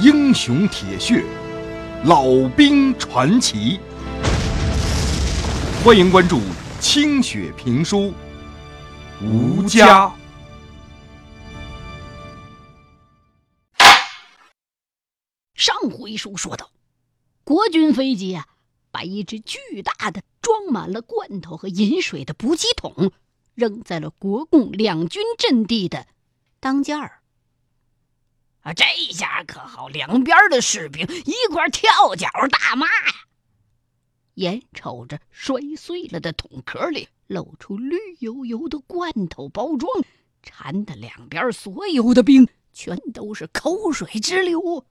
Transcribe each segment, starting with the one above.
英雄铁血，老兵传奇。欢迎关注清雪评书，吴家。上回书说到，国军飞机啊，把一只巨大的装满了罐头和饮水的补给桶扔在了国共两军阵地的当间儿。这下可好，两边的士兵一块跳脚大骂呀！眼瞅着摔碎了的桶壳里露出绿油油的罐头包装，馋的两边所有的兵全都是口水直流。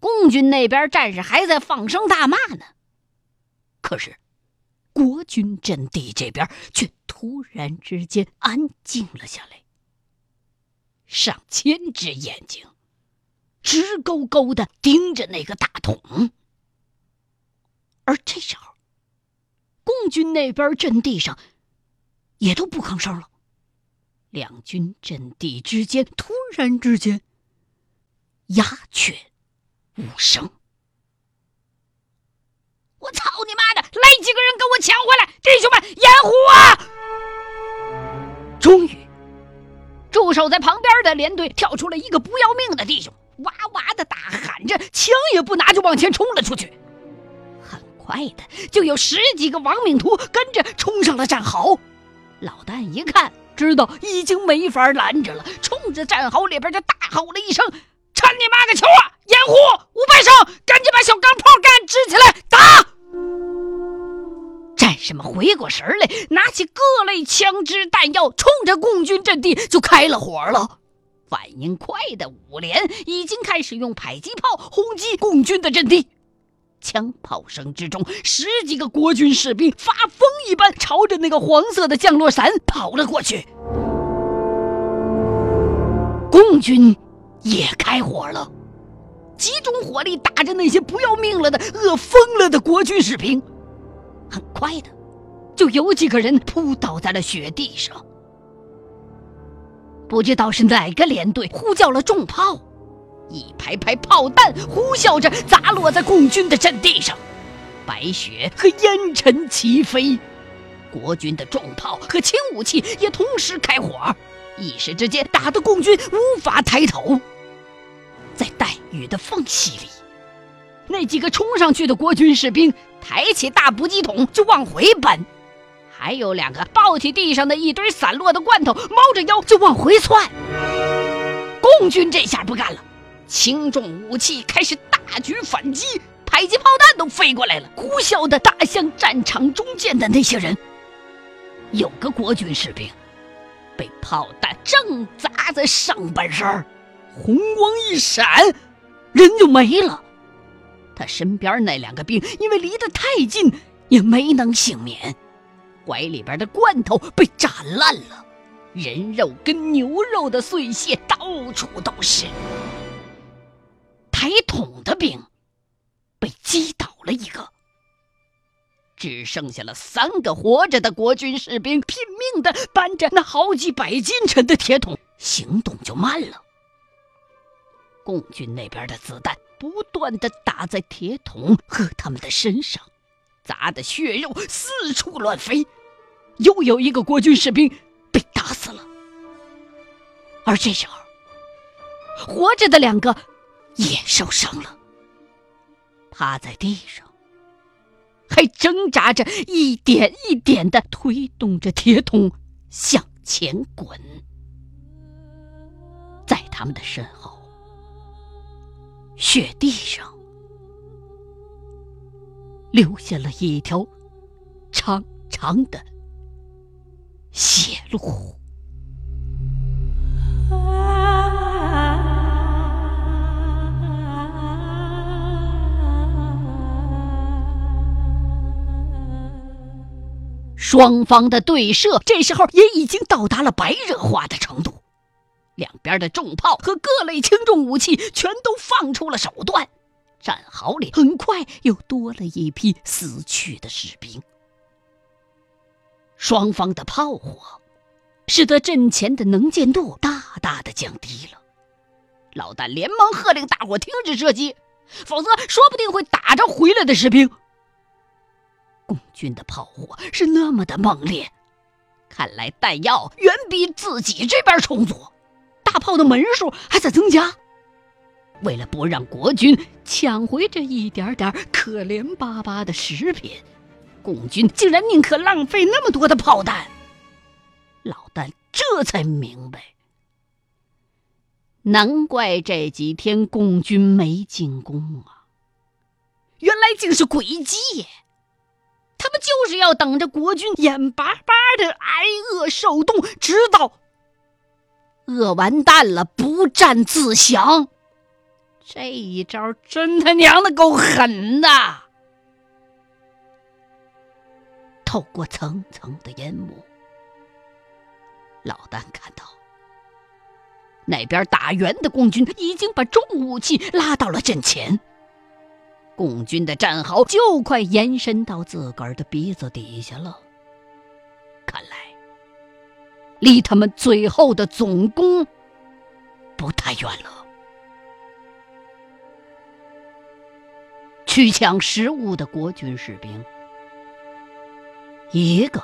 共军那边战士还在放声大骂呢，可是国军阵地这边却突然之间安静了下来。上千只眼睛直勾勾的盯着那个大桶，而这时候，共军那边阵地上也都不吭声了。两军阵地之间突然之间鸦雀。无声！我操你妈的！来几个人给我抢回来！弟兄们，掩护啊！终于，驻守在旁边的连队跳出了一个不要命的弟兄，哇哇的大喊着，枪也不拿就往前冲了出去。很快的，就有十几个亡命徒跟着冲上了战壕。老旦一看，知道已经没法拦着了，冲着战壕里边就大吼了一声。看你妈个球啊！掩护五百声，赶紧把小钢炮杆支起来打！什么回过神来，拿起各类枪支弹药，冲着共军阵地就开了火了。反应快的五连已经开始用迫击炮轰击共军的阵地。枪炮声之中，十几个国军士兵发疯一般朝着那个黄色的降落伞跑了过去。共军。也开火了，集中火力打着那些不要命了的、饿疯了的国军士兵。快的，就有几个人扑倒在了雪地上。不知道是哪个连队呼叫了重炮，一排排炮弹呼啸着砸落在共军的阵地上，白雪和烟尘齐飞。国军的重炮和轻武器也同时开火。一时之间，打得共军无法抬头。在带雨的缝隙里，那几个冲上去的国军士兵抬起大补给桶就往回奔，还有两个抱起地上的一堆散落的罐头，猫着腰就往回窜。共军这下不干了，轻重武器开始大举反击，迫击炮弹都飞过来了，呼啸的打向战场中间的那些人。有个国军士兵。被炮弹正砸在上半身红光一闪，人就没了。他身边那两个兵因为离得太近，也没能幸免。怀里边的罐头被炸烂了，人肉跟牛肉的碎屑到处都是。抬桶的兵被击倒了一个。只剩下了三个活着的国军士兵，拼命的搬着那好几百斤沉的铁桶，行动就慢了。共军那边的子弹不断的打在铁桶和他们的身上，砸的血肉四处乱飞。又有一个国军士兵被打死了，而这时候，活着的两个也受伤了，趴在地上。还挣扎着，一点一点的推动着铁桶向前滚，在他们的身后，雪地上留下了一条长长的血路。双方的对射这时候也已经到达了白热化的程度，两边的重炮和各类轻重武器全都放出了手段，战壕里很快又多了一批死去的士兵。双方的炮火使得阵前的能见度大大的降低了，老旦连忙喝令大伙停止射击，否则说不定会打着回来的士兵。共军的炮火是那么的猛烈，看来弹药远比自己这边充足，炮的门数还在增加。为了不让国军抢回这一点点可怜巴巴的食品，共军竟然宁可浪费那么多的炮弹。老旦这才明白，难怪这几天共军没进攻啊！原来竟是诡计，他们就是要等着国军眼巴巴的挨饿受冻，直到饿完蛋了，不战自降。这一招真他娘的够狠的！透过层层的烟幕，老旦看到那边打援的共军已经把重武器拉到了阵前，共军的战壕就快延伸到自个儿的鼻子底下了。看来，离他们最后的总攻不太远了。去抢食物的国军士兵，一个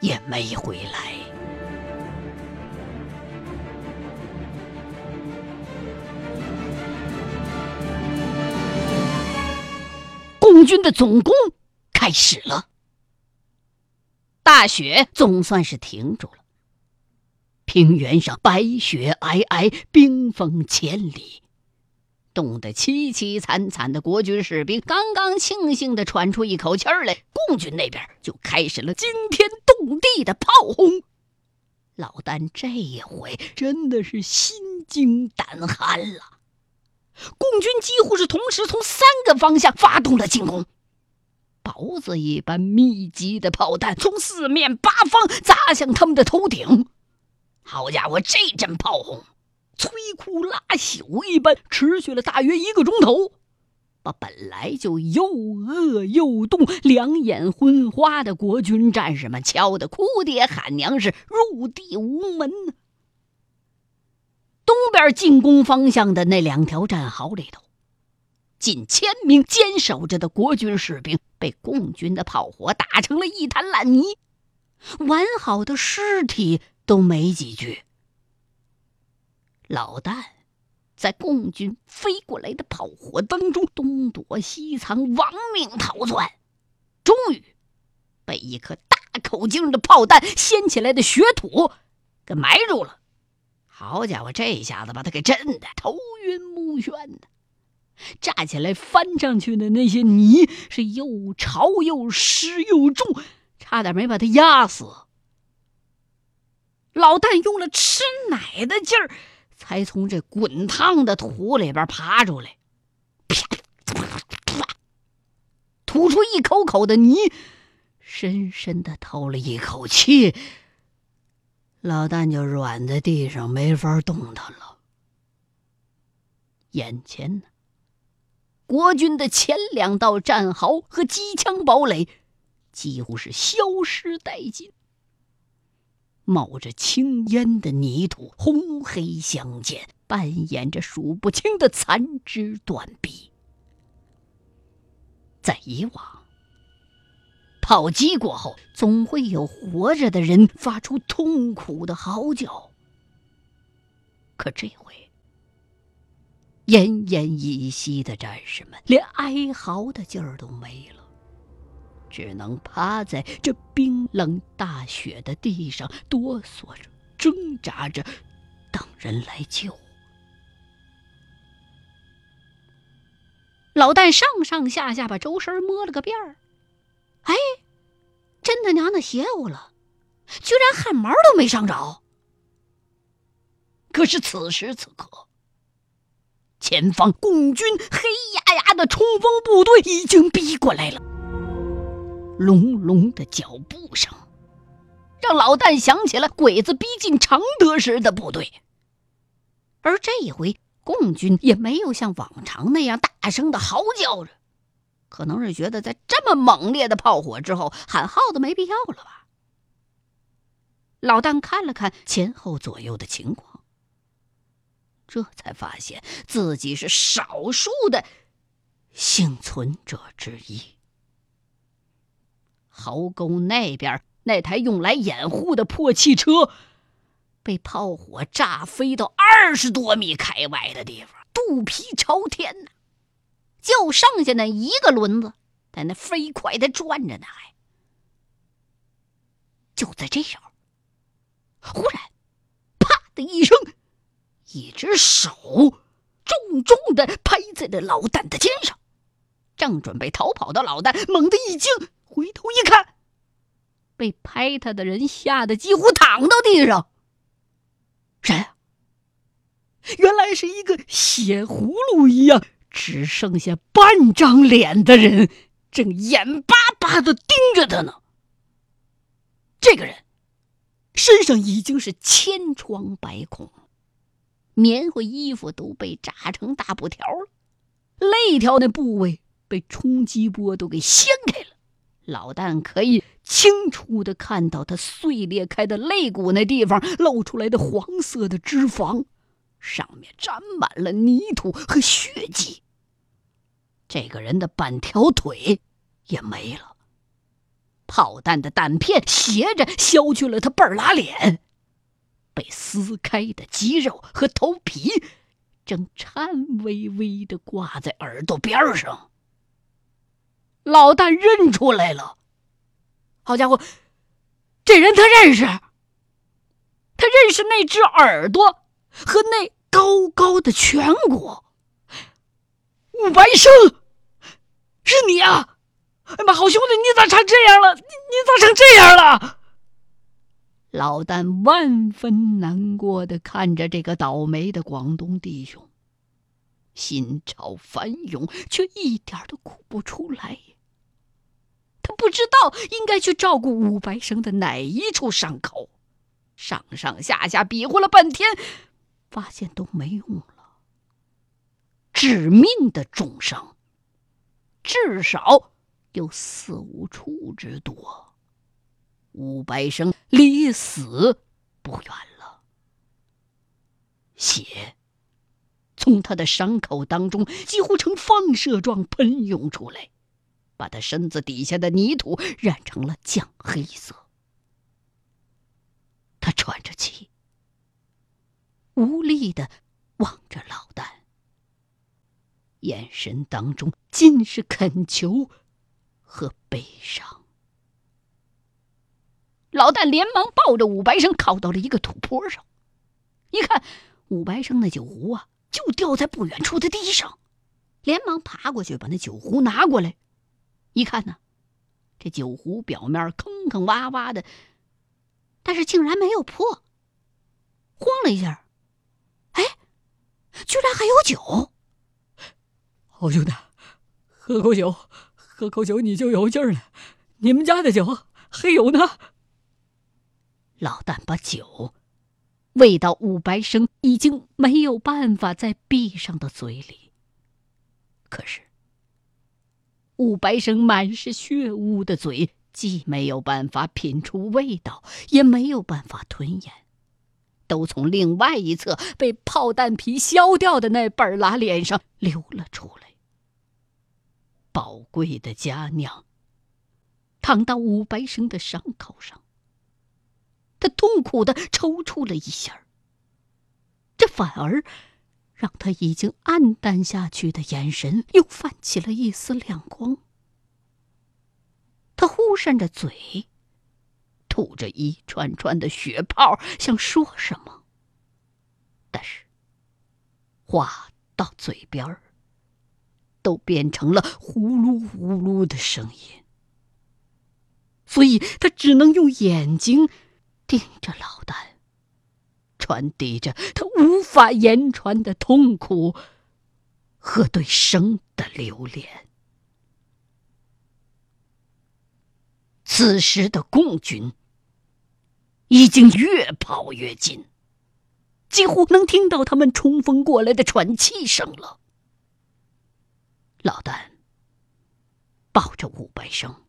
也没回来。共军的总攻开始了，大雪总算是停住了，平原上白雪皑皑，冰封千里。冻得凄凄惨惨的国军士兵刚刚庆幸的喘出一口气儿来，共军那边就开始了惊天动地的炮轰。老丹这一回真的是心惊胆寒了。共军几乎是同时从三个方向发动了进攻，雹子一般密集的炮弹从四面八方砸向他们的头顶。好家伙，这阵炮轰！摧枯拉朽一般，持续了大约一个钟头，把本来就又饿又冻、两眼昏花的国军战士们敲得哭爹喊娘，是入地无门。东边进攻方向的那两条战壕里头，近千名坚守着的国军士兵被共军的炮火打成了一滩烂泥，完好的尸体都没几具。老旦在共军飞过来的炮火当中东躲西藏，亡命逃窜，终于被一颗大口径的炮弹掀起来的雪土给埋住了。好家伙，这一下子把他给震得头晕目眩的，站起来翻上去的那些泥是又潮又湿又重，差点没把他压死。老旦用了吃奶的劲儿。才从这滚烫的土里边爬出来，吐出一口口的泥，深深的透了一口气。老旦就软在地上，没法动弹了。眼前呢，国军的前两道战壕和机枪堡垒几乎是消失殆尽。冒着青烟的泥土，红黑相间，扮演着数不清的残肢断臂。在以往，炮击过后，总会有活着的人发出痛苦的嚎叫。可这回，奄奄一息的战士们连哀嚎的劲儿都没了。只能趴在这冰冷大雪的地上，哆嗦着、挣扎着，等人来救。老旦上上下下把周身摸了个遍儿，哎，真他娘的邪乎了，居然汗毛都没伤着。可是此时此刻，前方共军黑压压的冲锋部队已经逼过来了。隆隆的脚步声，让老旦想起了鬼子逼近常德时的部队。而这一回，共军也没有像往常那样大声的嚎叫着，可能是觉得在这么猛烈的炮火之后喊号子没必要了吧。老旦看了看前后左右的情况，这才发现自己是少数的幸存者之一。壕沟那边那台用来掩护的破汽车，被炮火炸飞到二十多米开外的地方，肚皮朝天呢，就剩下那一个轮子在那飞快的转着呢。还就在这时候，忽然，啪的一声。一只手重重的拍在了老旦的肩上，正准备逃跑的老旦猛地一惊，回头一看，被拍他的人吓得几乎躺到地上。谁？原来是一个血葫芦一样只剩下半张脸的人，正眼巴巴的盯着他呢。这个人身上已经是千疮百孔。棉花衣服都被炸成大布条了，肋条那部位被冲击波都给掀开了。老旦可以清楚的看到他碎裂开的肋骨那地方露出来的黄色的脂肪，上面沾满了泥土和血迹。这个人的半条腿也没了，炮弹的弹片斜着削去了他半拉脸。被撕开的肌肉和头皮正颤巍巍的挂在耳朵边上。老大认出来了，好家伙，这人他认识，他认识那只耳朵和那高高的颧骨。武白生，是你啊！哎妈，好兄弟，你咋成这样了？你你咋成这样了？老旦万分难过的看着这个倒霉的广东弟兄，心潮翻涌，却一点都哭不出来。他不知道应该去照顾武白生的哪一处伤口，上上下下比划了半天，发现都没用了。致命的重伤，至少有四五处之多。吴白生离死不远了，血从他的伤口当中几乎呈放射状喷涌出来，把他身子底下的泥土染成了酱黑色。他喘着气，无力的望着老旦，眼神当中尽是恳求和悲伤。老旦连忙抱着武白生靠到了一个土坡上，一看武白生那酒壶啊，就掉在不远处的地上，连忙爬过去把那酒壶拿过来，一看呢，这酒壶表面坑坑洼洼的，但是竟然没有破。慌了一下，哎，居然还有酒！好兄弟，喝口酒，喝口酒你就有劲儿了。你们家的酒还有呢。老旦把酒喂到武白生已经没有办法再闭上的嘴里。可是，武白生满是血污的嘴，既没有办法品出味道，也没有办法吞咽，都从另外一侧被炮弹皮削掉的那半拉脸上流了出来。宝贵的佳酿淌到武白生的伤口上。他痛苦的抽搐了一下，这反而让他已经暗淡下去的眼神又泛起了一丝亮光。他呼扇着嘴，吐着一串串的血泡，想说什么，但是话到嘴边儿，都变成了呼噜呼噜的声音，所以他只能用眼睛。盯着老旦，传递着他无法言传的痛苦和对生的留恋。此时的共军已经越跑越近，几乎能听到他们冲锋过来的喘气声了。老旦抱着武白生，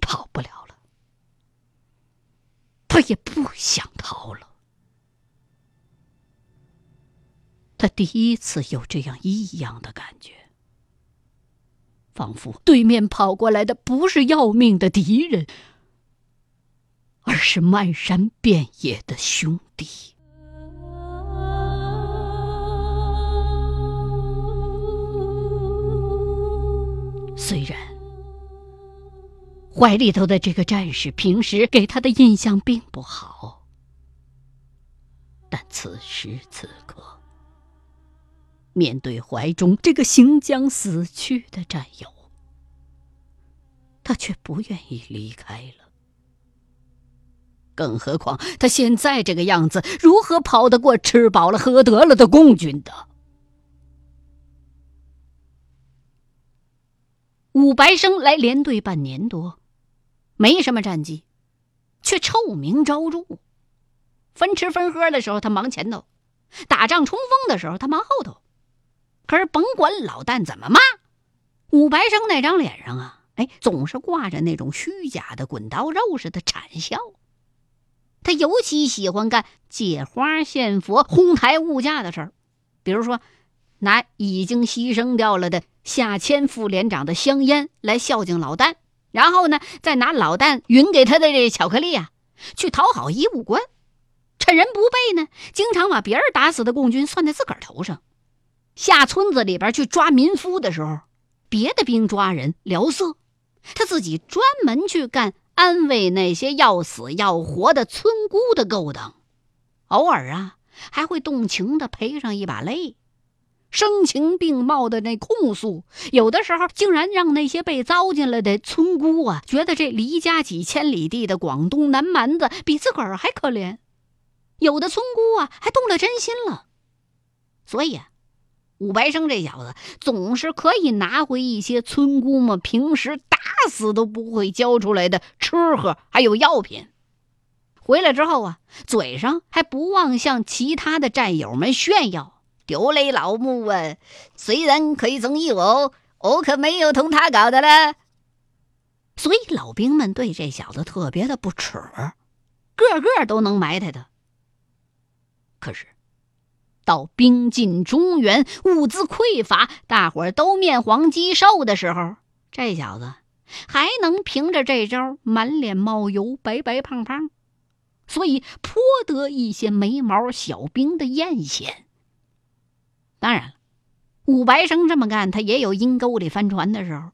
跑不了。他也不想逃了。他第一次有这样异样的感觉，仿佛对面跑过来的不是要命的敌人，而是漫山遍野的兄弟。虽然怀里头的这个战士平时给他的印象并不好，但此时此刻。面对怀中这个行将死去的战友，他却不愿意离开了。更何况他现在这个样子，如何跑得过吃饱了喝得了的共军的？武白生来连队半年多，没什么战绩，却臭名昭著。分吃分喝的时候他忙前头，打仗冲锋的时候他忙后头。可是甭管老旦怎么骂，武白生那张脸上啊，哎，总是挂着那种虚假的滚刀肉似的惨笑。他尤其喜欢干借花献佛、哄抬物价的事儿，比如说拿已经牺牲掉了的下千副连长的香烟来孝敬老旦，然后呢，再拿老旦匀给他的这巧克力啊，去讨好医务官。趁人不备呢，经常把别人打死的共军算在自个儿头上。下村子里边去抓民夫的时候，别的兵抓人聊色，他自己专门去干安慰那些要死要活的村姑的勾当，偶尔啊还会动情的赔上一把泪，声情并茂的那控诉，有的时候竟然让那些被糟践了的村姑啊觉得这离家几千里地的广东南蛮子比自个儿还可怜，有的村姑啊还动了真心了，所以啊。武白生这小子总是可以拿回一些村姑们平时打死都不会交出来的吃喝，还有药品。回来之后啊，嘴上还不忘向其他的战友们炫耀：“丢嘞老木啊，虽然可以中意我，我可没有同他搞的了。”所以老兵们对这小子特别的不耻，个个都能埋汰他。可是。到兵进中原，物资匮乏，大伙儿都面黄肌瘦的时候，这小子还能凭着这招满脸冒油、白白胖胖，所以颇得一些没毛小兵的艳羡。当然了，武白生这么干，他也有阴沟里翻船的时候。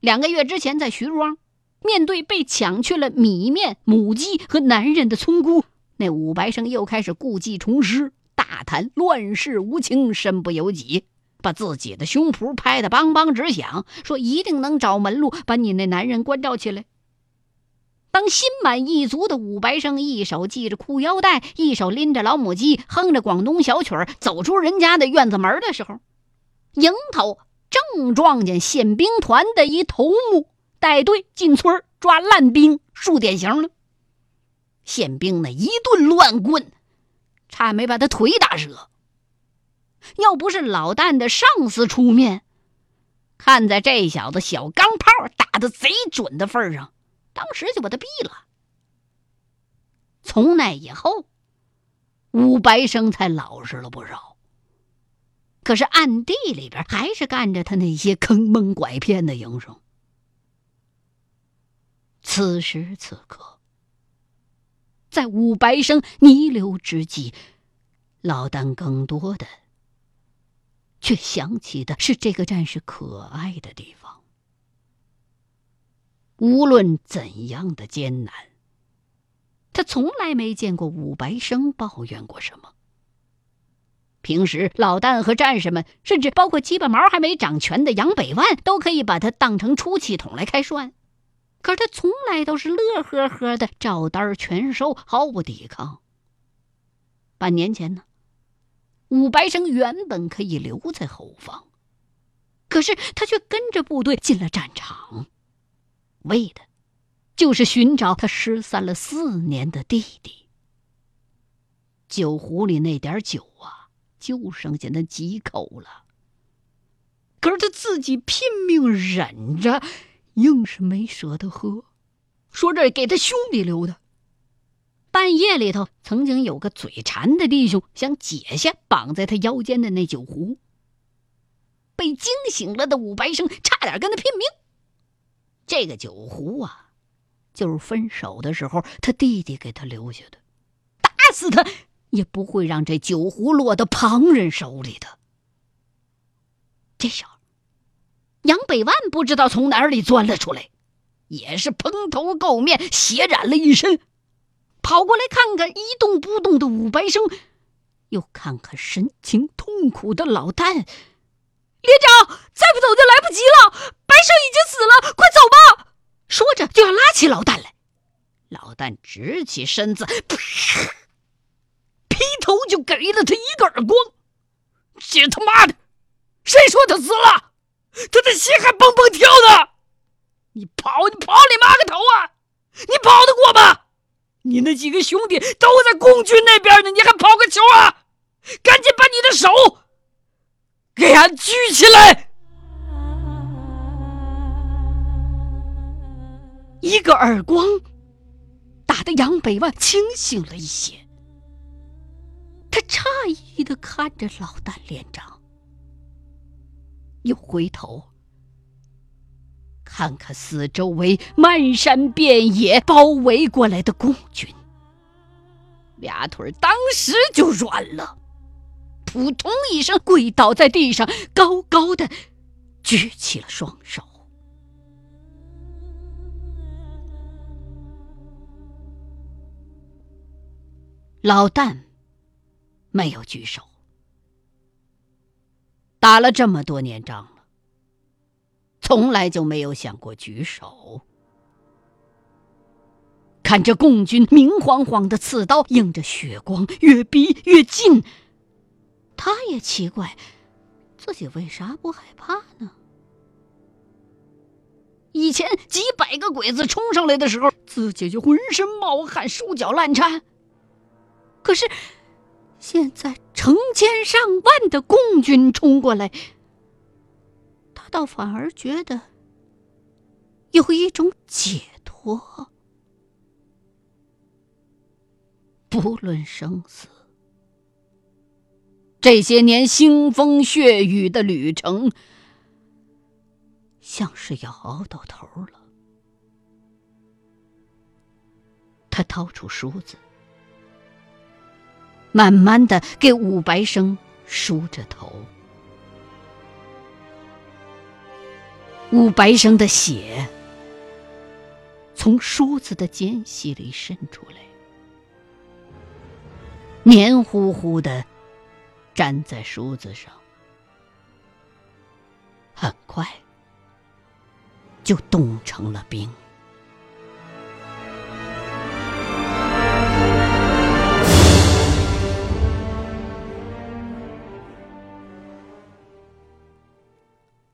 两个月之前，在徐庄，面对被抢去了米面、母鸡和男人的村姑，那武白生又开始故技重施。大谈乱世无情，身不由己，把自己的胸脯拍得梆梆直响，说一定能找门路把你那男人关照起来。当心满意足的武白生一手系着裤腰带，一手拎着老母鸡，哼着广东小曲儿走出人家的院子门的时候，迎头正撞见宪兵团的一头目带队进村抓烂兵，树典型了。宪兵那一顿乱棍。差没把他腿打折。要不是老旦的上司出面，看在这小子小钢炮打的贼准的份上，当时就把他毙了。从那以后，武白生才老实了不少。可是暗地里边还是干着他那些坑蒙拐骗的营生。此时此刻。在武白生弥留之际，老旦更多的却想起的是这个战士可爱的地方。无论怎样的艰难，他从来没见过武白生抱怨过什么。平时老旦和战士们，甚至包括鸡巴毛还没长全的杨百万，都可以把他当成出气筒来开涮。可是他从来都是乐呵呵的，照单全收，毫不抵抗。半年前呢，武白生原本可以留在后方，可是他却跟着部队进了战场，为的，就是寻找他失散了四年的弟弟。酒壶里那点酒啊，就剩下那几口了。可是他自己拼命忍着。硬是没舍得喝，说这给他兄弟留的。半夜里头，曾经有个嘴馋的弟兄想解下绑在他腰间的那酒壶，被惊醒了的武白生差点跟他拼命。这个酒壶啊，就是分手的时候他弟弟给他留下的，打死他也不会让这酒壶落到旁人手里的。这时候，杨百万不知道从哪里钻了出来，也是蓬头垢面，血染了一身，跑过来看看一动不动的武白生，又看看神情痛苦的老旦。连长，再不走就来不及了，生已经死了，快走吧！说着就要拉起老旦来，老旦直起身子，劈头就给了他一个耳光。这他妈的，谁说他死了？他的心还蹦蹦跳呢！你跑，你跑你妈个头啊！你跑得过吗？你那几个兄弟都在共军那边呢，你还跑个球啊？赶紧把你的手！给俺举起来！一个耳光，打得杨百万清醒了一些。他诧异的看着老旦连长，又回头看看四周围漫山遍野包围过来的共军，俩腿当时就软了。扑通一声，跪倒在地上，高高的举起了双手。老旦没有举手，打了这么多年仗了，从来就没有想过举手。看着共军明晃晃的刺刀，映着血光，越逼越近。他也奇怪，自己为啥不害怕呢？以前几百个鬼子冲上来的时候，自己就浑身冒汗、手脚乱颤。可是现在成千上万的共军冲过来，他倒反而觉得有一种解脱。不论生死。这些年腥风血雨的旅程，像是要熬到头了。他掏出梳子，慢慢的给武白生梳着头。武白生的血从梳子的间隙里渗出来，黏糊糊的。粘在梳子上，很快就冻成了冰。